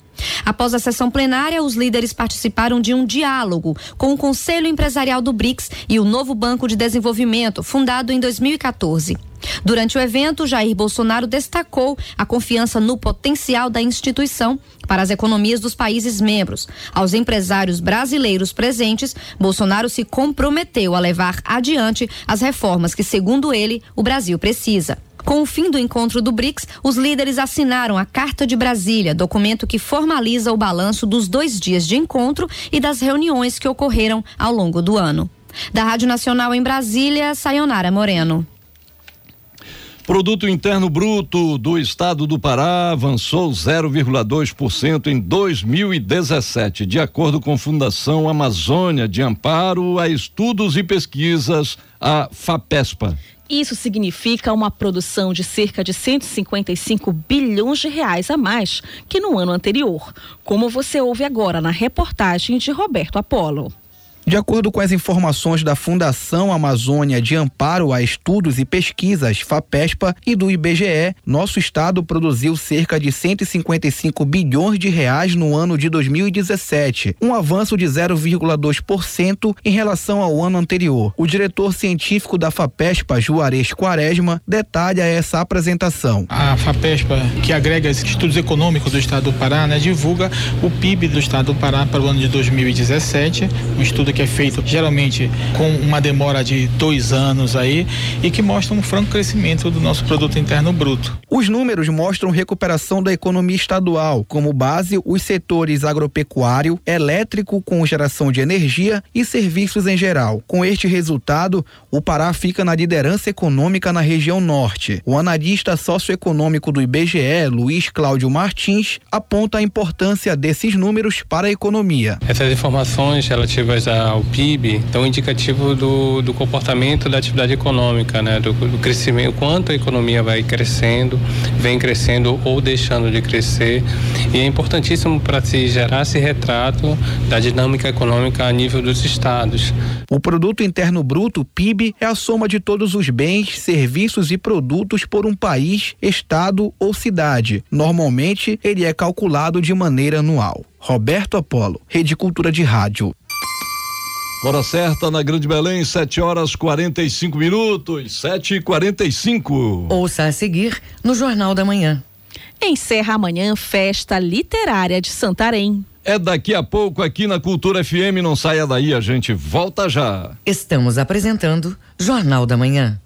Após a sessão plenária, os líderes participaram de um diálogo com o Conselho Empresarial do BRICS e o novo Banco de Desenvolvimento, fundado em 2014. Durante o evento, Jair Bolsonaro destacou a confiança no potencial da instituição para as economias dos países membros. Aos empresários brasileiros presentes, Bolsonaro se comprometeu a levar adiante as reformas que, segundo ele, o Brasil precisa. Com o fim do encontro do BRICS, os líderes assinaram a Carta de Brasília, documento que formaliza o balanço dos dois dias de encontro e das reuniões que ocorreram ao longo do ano. Da Rádio Nacional em Brasília, Sayonara Moreno. Produto Interno Bruto do Estado do Pará avançou 0,2% em 2017, de acordo com Fundação Amazônia de Amparo a Estudos e Pesquisas, a FAPESPA. Isso significa uma produção de cerca de 155 bilhões de reais a mais que no ano anterior, como você ouve agora na reportagem de Roberto Apolo. De acordo com as informações da Fundação Amazônia de Amparo a Estudos e Pesquisas, FAPESPA, e do IBGE, nosso estado produziu cerca de 155 bilhões de reais no ano de 2017, um avanço de 0,2% em relação ao ano anterior. O diretor científico da FAPESPA, Juarez Quaresma, detalha essa apresentação. A FAPESPA, que agrega estudos econômicos do estado do Pará, né, divulga o PIB do estado do Pará para o ano de 2017, um estudo que é feito geralmente com uma demora de dois anos aí e que mostra um franco crescimento do nosso produto interno bruto. Os números mostram recuperação da economia estadual, como base os setores agropecuário, elétrico com geração de energia e serviços em geral. Com este resultado, o Pará fica na liderança econômica na região norte. O analista socioeconômico do IBGE, Luiz Cláudio Martins, aponta a importância desses números para a economia. Essas informações relativas à ao PIB, então indicativo do, do comportamento da atividade econômica, né? Do, do crescimento, quanto a economia vai crescendo, vem crescendo ou deixando de crescer. E é importantíssimo para se gerar esse retrato da dinâmica econômica a nível dos estados. O produto interno bruto, PIB, é a soma de todos os bens, serviços e produtos por um país, estado ou cidade. Normalmente, ele é calculado de maneira anual. Roberto Apolo, Rede Cultura de Rádio. Hora certa na Grande Belém, 7 horas 45 minutos, 7 e 45 Ouça a seguir no Jornal da Manhã. Encerra amanhã Festa Literária de Santarém. É daqui a pouco aqui na Cultura FM, não saia daí, a gente volta já. Estamos apresentando Jornal da Manhã.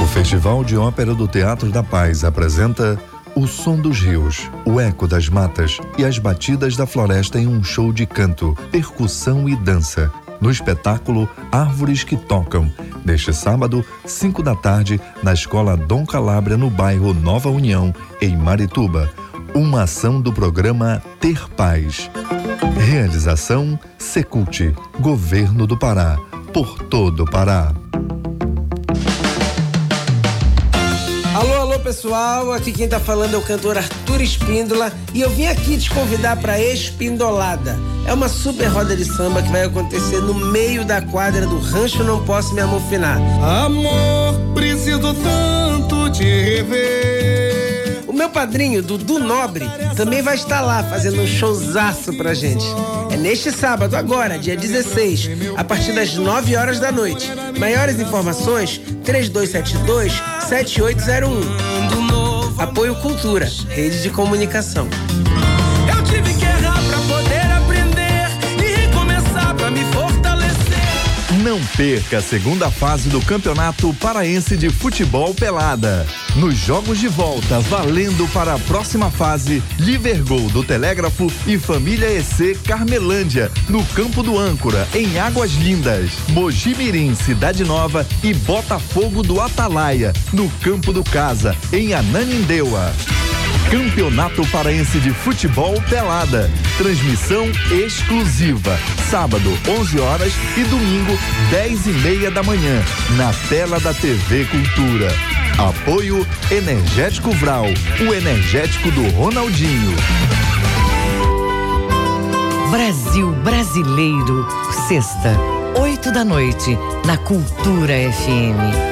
O Festival de Ópera do Teatro da Paz apresenta O Som dos Rios, o eco das matas e as batidas da floresta em um show de canto, percussão e dança. No espetáculo Árvores que Tocam, neste sábado, 5 da tarde, na Escola Dom Calabria, no bairro Nova União, em Marituba. Uma ação do programa Ter Paz. Realização Secult, Governo do Pará, por todo o Pará. Pessoal, aqui quem tá falando é o cantor Arthur Espíndola e eu vim aqui te convidar pra Espindolada. É uma super roda de samba que vai acontecer no meio da quadra do Rancho Não Posso Me Amofinar. Amor, preciso tanto te rever. O meu padrinho, Dudu Nobre, também vai estar lá fazendo um showzaço pra gente. É neste sábado, agora, dia 16, a partir das 9 horas da noite. Maiores informações, 3272 7801. Apoio Cultura, Rede de Comunicação. Eu tive que Não perca a segunda fase do Campeonato Paraense de Futebol Pelada. Nos jogos de volta, valendo para a próxima fase, Livergol do Telégrafo e Família EC Carmelândia, no Campo do Âncora, em Águas Lindas. Mojimirim, Cidade Nova e Botafogo do Atalaia, no Campo do Casa, em Ananindeua. Campeonato Paraense de Futebol Pelada. Transmissão exclusiva. Sábado, 11 horas e domingo, 10 e meia da manhã. Na tela da TV Cultura. Apoio Energético Vral, o energético do Ronaldinho. Brasil Brasileiro, sexta, 8 da noite, na Cultura FM.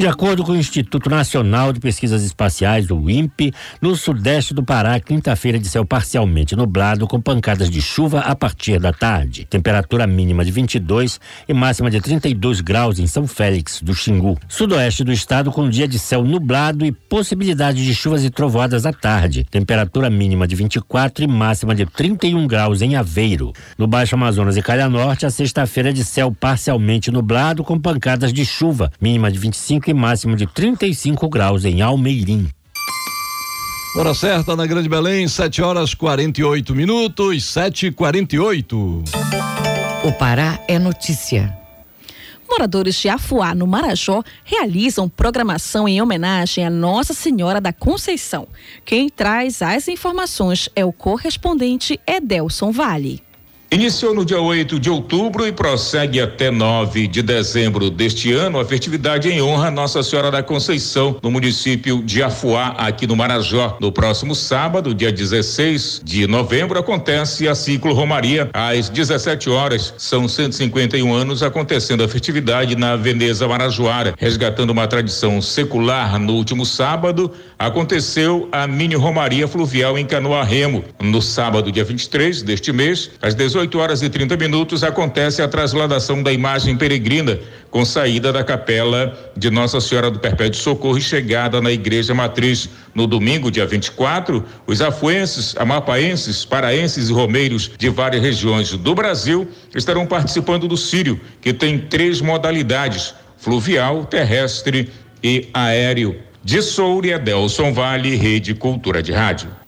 De acordo com o Instituto Nacional de Pesquisas Espaciais, o INPE, no sudeste do Pará, quinta-feira de céu parcialmente nublado, com pancadas de chuva a partir da tarde. Temperatura mínima de 22 e máxima de 32 graus em São Félix do Xingu. Sudoeste do estado com dia de céu nublado e possibilidade de chuvas e trovoadas à tarde. Temperatura mínima de 24 e máxima de 31 graus em Aveiro. No Baixo Amazonas e Calha Norte, a sexta-feira de céu parcialmente nublado, com pancadas de chuva, mínima de 25 e máximo de 35 graus em Almeirim. Hora certa na Grande Belém, 7 horas 48 minutos, 7 e 48 O Pará é notícia. Moradores de Afuá, no Marajó, realizam programação em homenagem a Nossa Senhora da Conceição. Quem traz as informações é o correspondente Edelson Vale. Iniciou no dia 8 de outubro e prossegue até 9 de dezembro deste ano a festividade em honra a Nossa Senhora da Conceição, no município de Afuá, aqui no Marajó. No próximo sábado, dia 16 de novembro, acontece a ciclo Romaria às 17 horas. São 151 anos acontecendo a festividade na Veneza Marajoara, resgatando uma tradição secular. No último sábado, aconteceu a mini Romaria Fluvial em Canoa Remo. No sábado, dia 23 deste mês, às 18 horas e 30 minutos, acontece a transladação da imagem peregrina com saída da capela de Nossa Senhora do Perpétuo Socorro e chegada na Igreja Matriz. No domingo, dia 24, os afuenses, amapaenses, paraenses e romeiros de várias regiões do Brasil estarão participando do Sírio, que tem três modalidades: fluvial, terrestre e aéreo. De Soure, Adelson Vale, Rede Cultura de Rádio.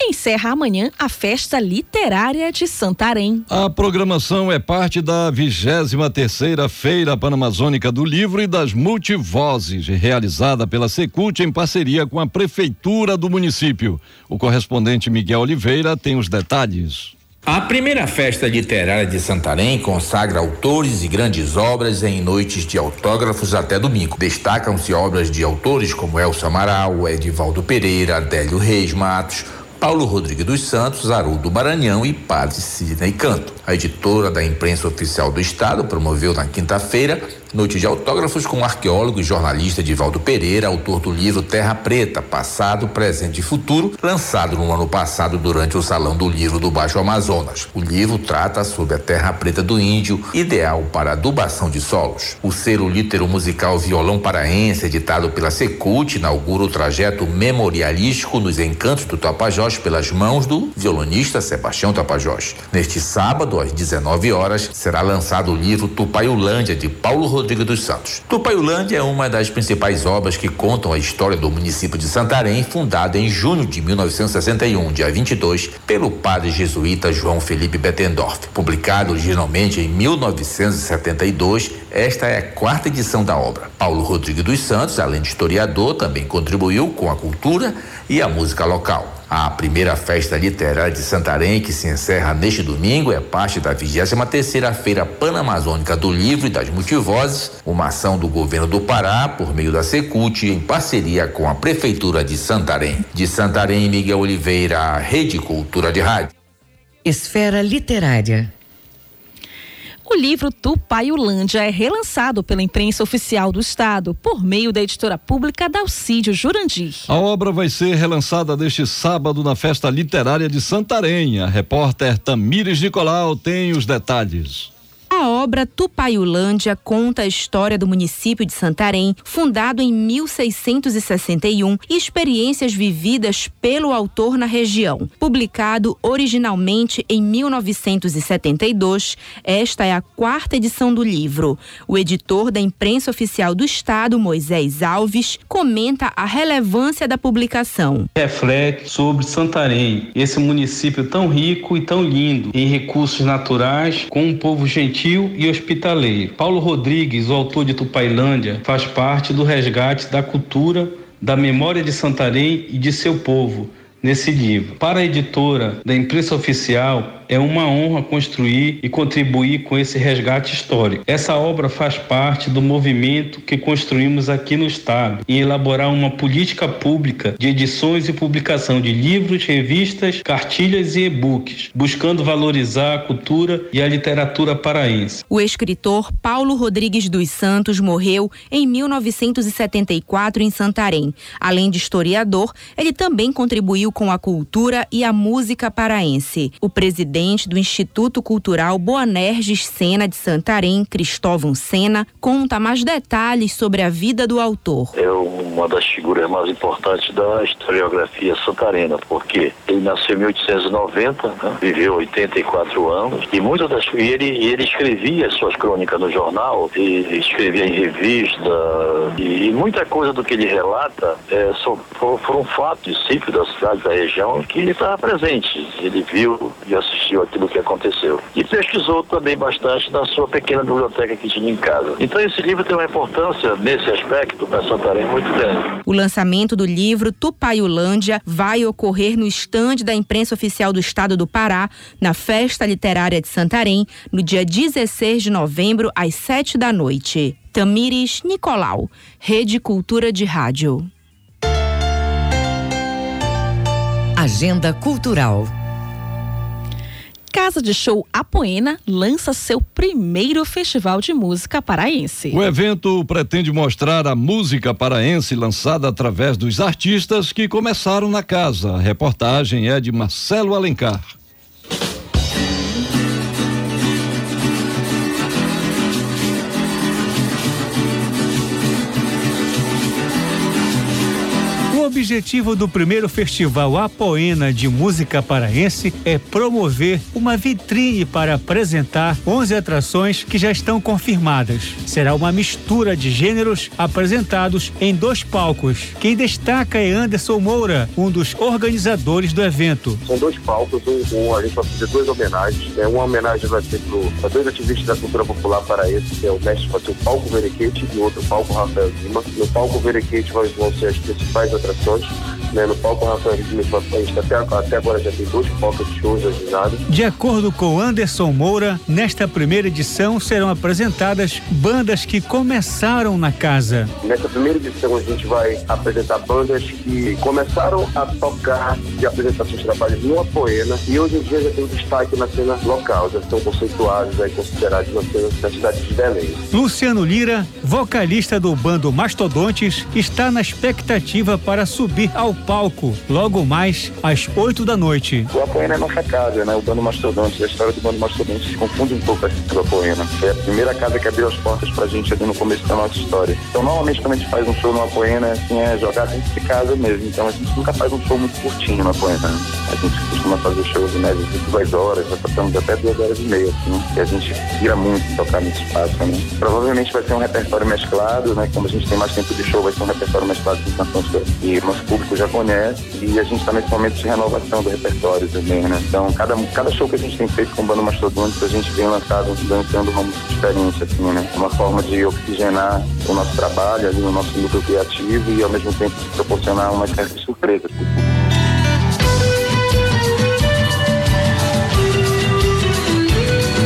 Encerra amanhã a festa literária de Santarém. A programação é parte da 23 terceira Feira Panamazônica do Livro e das Multivozes, realizada pela Secult em parceria com a Prefeitura do município. O correspondente Miguel Oliveira tem os detalhes. A primeira festa literária de Santarém consagra autores e grandes obras em noites de autógrafos até domingo. Destacam-se obras de autores como Elsa Amaral, Edivaldo Pereira, Adélio Reis Matos, Paulo Rodrigues dos Santos, Haroldo Maranhão e Padre Sidney Canto. A editora da imprensa oficial do Estado promoveu na quinta-feira noite de autógrafos com o arqueólogo e jornalista Divaldo Pereira, autor do livro Terra Preta, Passado, Presente e Futuro, lançado no ano passado durante o Salão do Livro do Baixo Amazonas. O livro trata sobre a terra preta do índio, ideal para adubação de solos. O selo litero musical Violão Paraense, editado pela Secult, inaugura o trajeto memorialístico nos encantos do Tapajós pelas mãos do violonista Sebastião Tapajós. Neste sábado, às 19 horas, será lançado o livro Tupaiulândia de Paulo Rodrigues dos Santos. Tupaiulândia é uma das principais obras que contam a história do município de Santarém, fundada em junho de 1961, dia 22, pelo padre jesuíta João Felipe Bettendorf. Publicado originalmente em 1972, esta é a quarta edição da obra. Paulo Rodrigues dos Santos, além de historiador, também contribuiu com a cultura e a música local. A primeira festa literária de Santarém, que se encerra neste domingo, é parte da 23 terceira Feira Panamazônica do Livro e das Multivozes, uma ação do governo do Pará, por meio da Secult, em parceria com a Prefeitura de Santarém. De Santarém, Miguel Oliveira, Rede Cultura de Rádio. Esfera Literária. O livro Tupaiulândia é relançado pela imprensa oficial do Estado por meio da editora pública Dalcídio Jurandir. A obra vai ser relançada neste sábado na Festa Literária de Santarém. A repórter Tamires Nicolau tem os detalhes. A obra Tupaiulândia conta a história do município de Santarém, fundado em 1661, e experiências vividas pelo autor na região. Publicado originalmente em 1972, esta é a quarta edição do livro. O editor da imprensa oficial do Estado, Moisés Alves, comenta a relevância da publicação. Reflete sobre Santarém, esse município tão rico e tão lindo em recursos naturais, com um povo gentil e hospitaleiro. Paulo Rodrigues, o autor de Tupailândia, faz parte do resgate da cultura, da memória de Santarém e de seu povo nesse livro. Para a editora da imprensa oficial, é uma honra construir e contribuir com esse resgate histórico. Essa obra faz parte do movimento que construímos aqui no Estado em elaborar uma política pública de edições e publicação de livros, revistas, cartilhas e e-books, buscando valorizar a cultura e a literatura paraense. O escritor Paulo Rodrigues dos Santos morreu em 1974 em Santarém. Além de historiador, ele também contribuiu com a cultura e a música paraense. O presidente presidente do Instituto Cultural Boanerges Sena de Santarém, Cristóvão Sena, conta mais detalhes sobre a vida do autor. É uma das figuras mais importantes da historiografia santarena, porque ele nasceu em 1890, né? viveu 84 anos, e muitas das e ele, ele escrevia suas crônicas no jornal, e escrevia em revista, e, e muita coisa do que ele relata é, só, foram fatos simples das cidades da região que ele estava presente. Ele viu e assistiu assistiu aquilo que aconteceu. E pesquisou também bastante na sua pequena biblioteca que tinha em casa. Então esse livro tem uma importância nesse aspecto para Santarém muito grande. O lançamento do livro Tupaiulândia vai ocorrer no estande da imprensa oficial do estado do Pará, na Festa Literária de Santarém, no dia 16 de novembro, às 7 da noite. Tamires Nicolau, Rede Cultura de Rádio. Agenda Cultural. Casa de Show Apoena lança seu primeiro festival de música paraense. O evento pretende mostrar a música paraense lançada através dos artistas que começaram na casa. A reportagem é de Marcelo Alencar. Objetivo do primeiro festival Apoena de música paraense é promover uma vitrine para apresentar 11 atrações que já estão confirmadas. Será uma mistura de gêneros apresentados em dois palcos. Quem destaca é Anderson Moura, um dos organizadores do evento. São dois palcos, um, um a gente vai fazer duas homenagens. Né? Uma homenagem vai ser para dois ativistas da cultura popular paraense, que é o mestre vai o palco Verequete e o outro palco Rafael Lima. No palco Verequete vão ser as principais atrações. Né? No palco Rafael gente até, até agora já tem dois palcos de shows agendados. De acordo com Anderson Moura, nesta primeira edição serão apresentadas bandas que começaram na casa. Nessa primeira edição a gente vai apresentar bandas que começaram a tocar de apresentações de trabalho no Apoena e hoje em dia já tem destaque na cena local, já são conceituados e considerados na cena da cidade de Belém. Luciano Lira, vocalista do bando Mastodontes, está na expectativa para subir ao palco logo mais às 8 da noite. O Apoena é nossa casa, né? O bando Mastodontes, a história do bando Mastodontes se confunde um pouco com o Apoena. É a primeira casa que abriu as portas pra gente ali no começo da nossa história. Então, normalmente, quando a gente faz um show no Apoena, assim, é jogar dentro de casa mesmo. Então, a gente nunca faz um show muito curtinho no Apoena. Né? A gente costuma fazer shows média de duas horas, já passamos até duas horas e meia, assim, e a gente vira muito tocar nesse espaço, né? Provavelmente vai ser um repertório mesclado, né? Como a gente tem mais tempo de show, vai ser um repertório mesclado com canções que nosso público já conhece e a gente está nesse momento de renovação do repertório também, né? Então, cada, cada show que a gente tem feito com o Bando Mastodontes, a gente vem lançado, lançando uma experiência, assim, né? Uma forma de oxigenar o nosso trabalho ali, o nosso núcleo criativo e ao mesmo tempo proporcionar uma série de surpresas.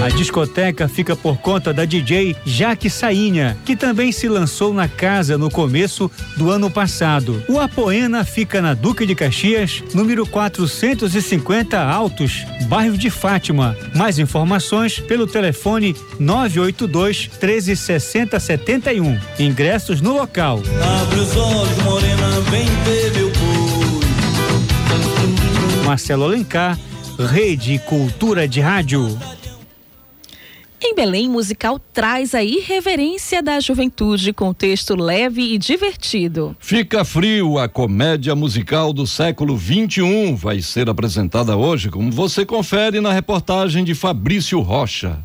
A discoteca fica por conta da DJ Jaque Sainha, que também se lançou na casa no começo do ano passado. O Apoena fica na Duque de Caxias, número 450 Altos, bairro de Fátima. Mais informações pelo telefone 982 1360 71. Ingressos no local. Abre os olhos, morena, vem ver meu Marcelo Alencar, Rede Cultura de Rádio. Em Belém, musical traz a irreverência da juventude com texto leve e divertido. Fica frio, a comédia musical do século 21 vai ser apresentada hoje, como você confere na reportagem de Fabrício Rocha.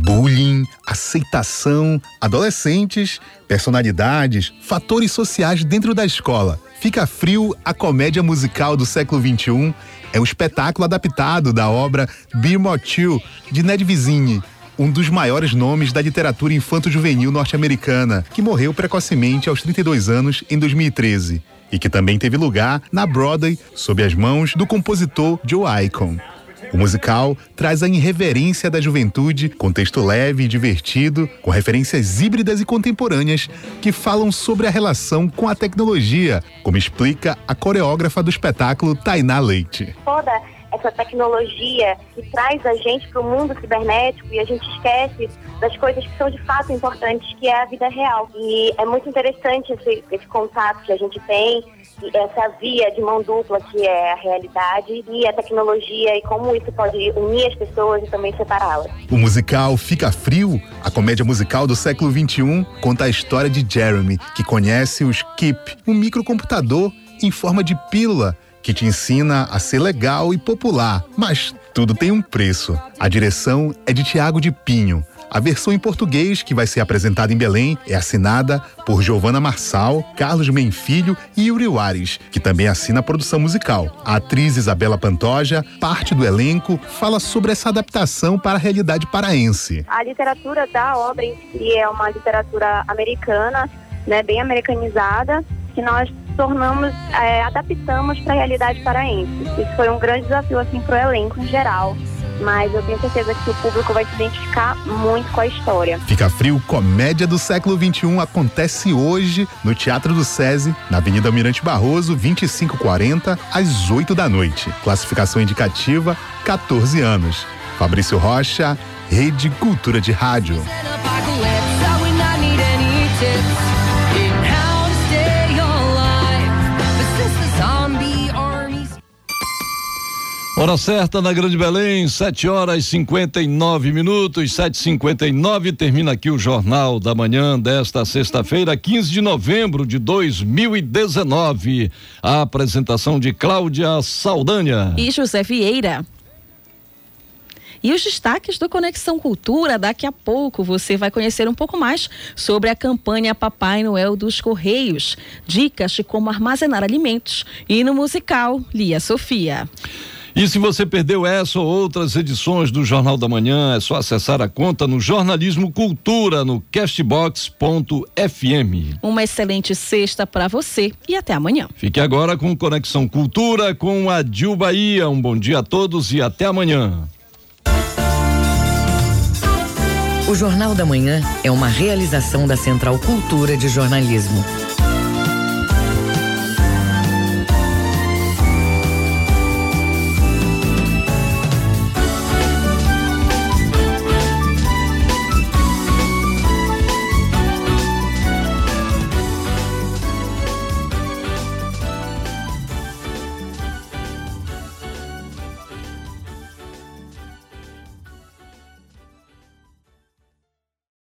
Bullying, aceitação, adolescentes, personalidades, fatores sociais dentro da escola. Fica Frio, a comédia musical do século XXI, é um espetáculo adaptado da obra Be Motil, de Ned Vizzini, um dos maiores nomes da literatura infanto-juvenil norte-americana, que morreu precocemente aos 32 anos em 2013 e que também teve lugar na Broadway sob as mãos do compositor Joe Icon. O musical traz a irreverência da juventude, com texto leve e divertido, com referências híbridas e contemporâneas que falam sobre a relação com a tecnologia, como explica a coreógrafa do espetáculo Tainá Leite. Toda essa tecnologia que traz a gente para o mundo cibernético e a gente esquece das coisas que são de fato importantes, que é a vida real. E é muito interessante esse, esse contato que a gente tem essa via de mão dupla que é a realidade e a tecnologia e como isso pode unir as pessoas e também separá-las. O musical Fica Frio, a comédia musical do século XXI, conta a história de Jeremy, que conhece o Skip, um microcomputador em forma de pílula que te ensina a ser legal e popular, mas tudo tem um preço. A direção é de Tiago de Pinho. A versão em português, que vai ser apresentada em Belém, é assinada por Giovana Marçal, Carlos Menfilho e Yuri Wares, que também assina a produção musical. A atriz Isabela Pantoja, parte do elenco, fala sobre essa adaptação para a realidade paraense. A literatura da obra em si é uma literatura americana, né, bem americanizada, que nós tornamos, é, adaptamos para a realidade paraense. Isso foi um grande desafio assim para o elenco em geral mas eu tenho certeza que o público vai se identificar muito com a história. Fica Frio, comédia do século XXI, acontece hoje no Teatro do SESI, na Avenida Almirante Barroso, 2540, às 8 da noite. Classificação indicativa, 14 anos. Fabrício Rocha, Rede Cultura de Rádio. Hora certa na Grande Belém, 7 horas 59 minutos, 7h59. Termina aqui o Jornal da Manhã desta sexta-feira, 15 de novembro de 2019. A apresentação de Cláudia Saldanha e José Vieira. E os destaques do Conexão Cultura, daqui a pouco você vai conhecer um pouco mais sobre a campanha Papai Noel dos Correios, dicas de como armazenar alimentos e no musical Lia Sofia. E se você perdeu essa ou outras edições do Jornal da Manhã, é só acessar a conta no Jornalismo Cultura no castbox.fm. Uma excelente sexta para você e até amanhã. Fique agora com Conexão Cultura com a Dil Bahia. Um bom dia a todos e até amanhã. O Jornal da Manhã é uma realização da Central Cultura de Jornalismo.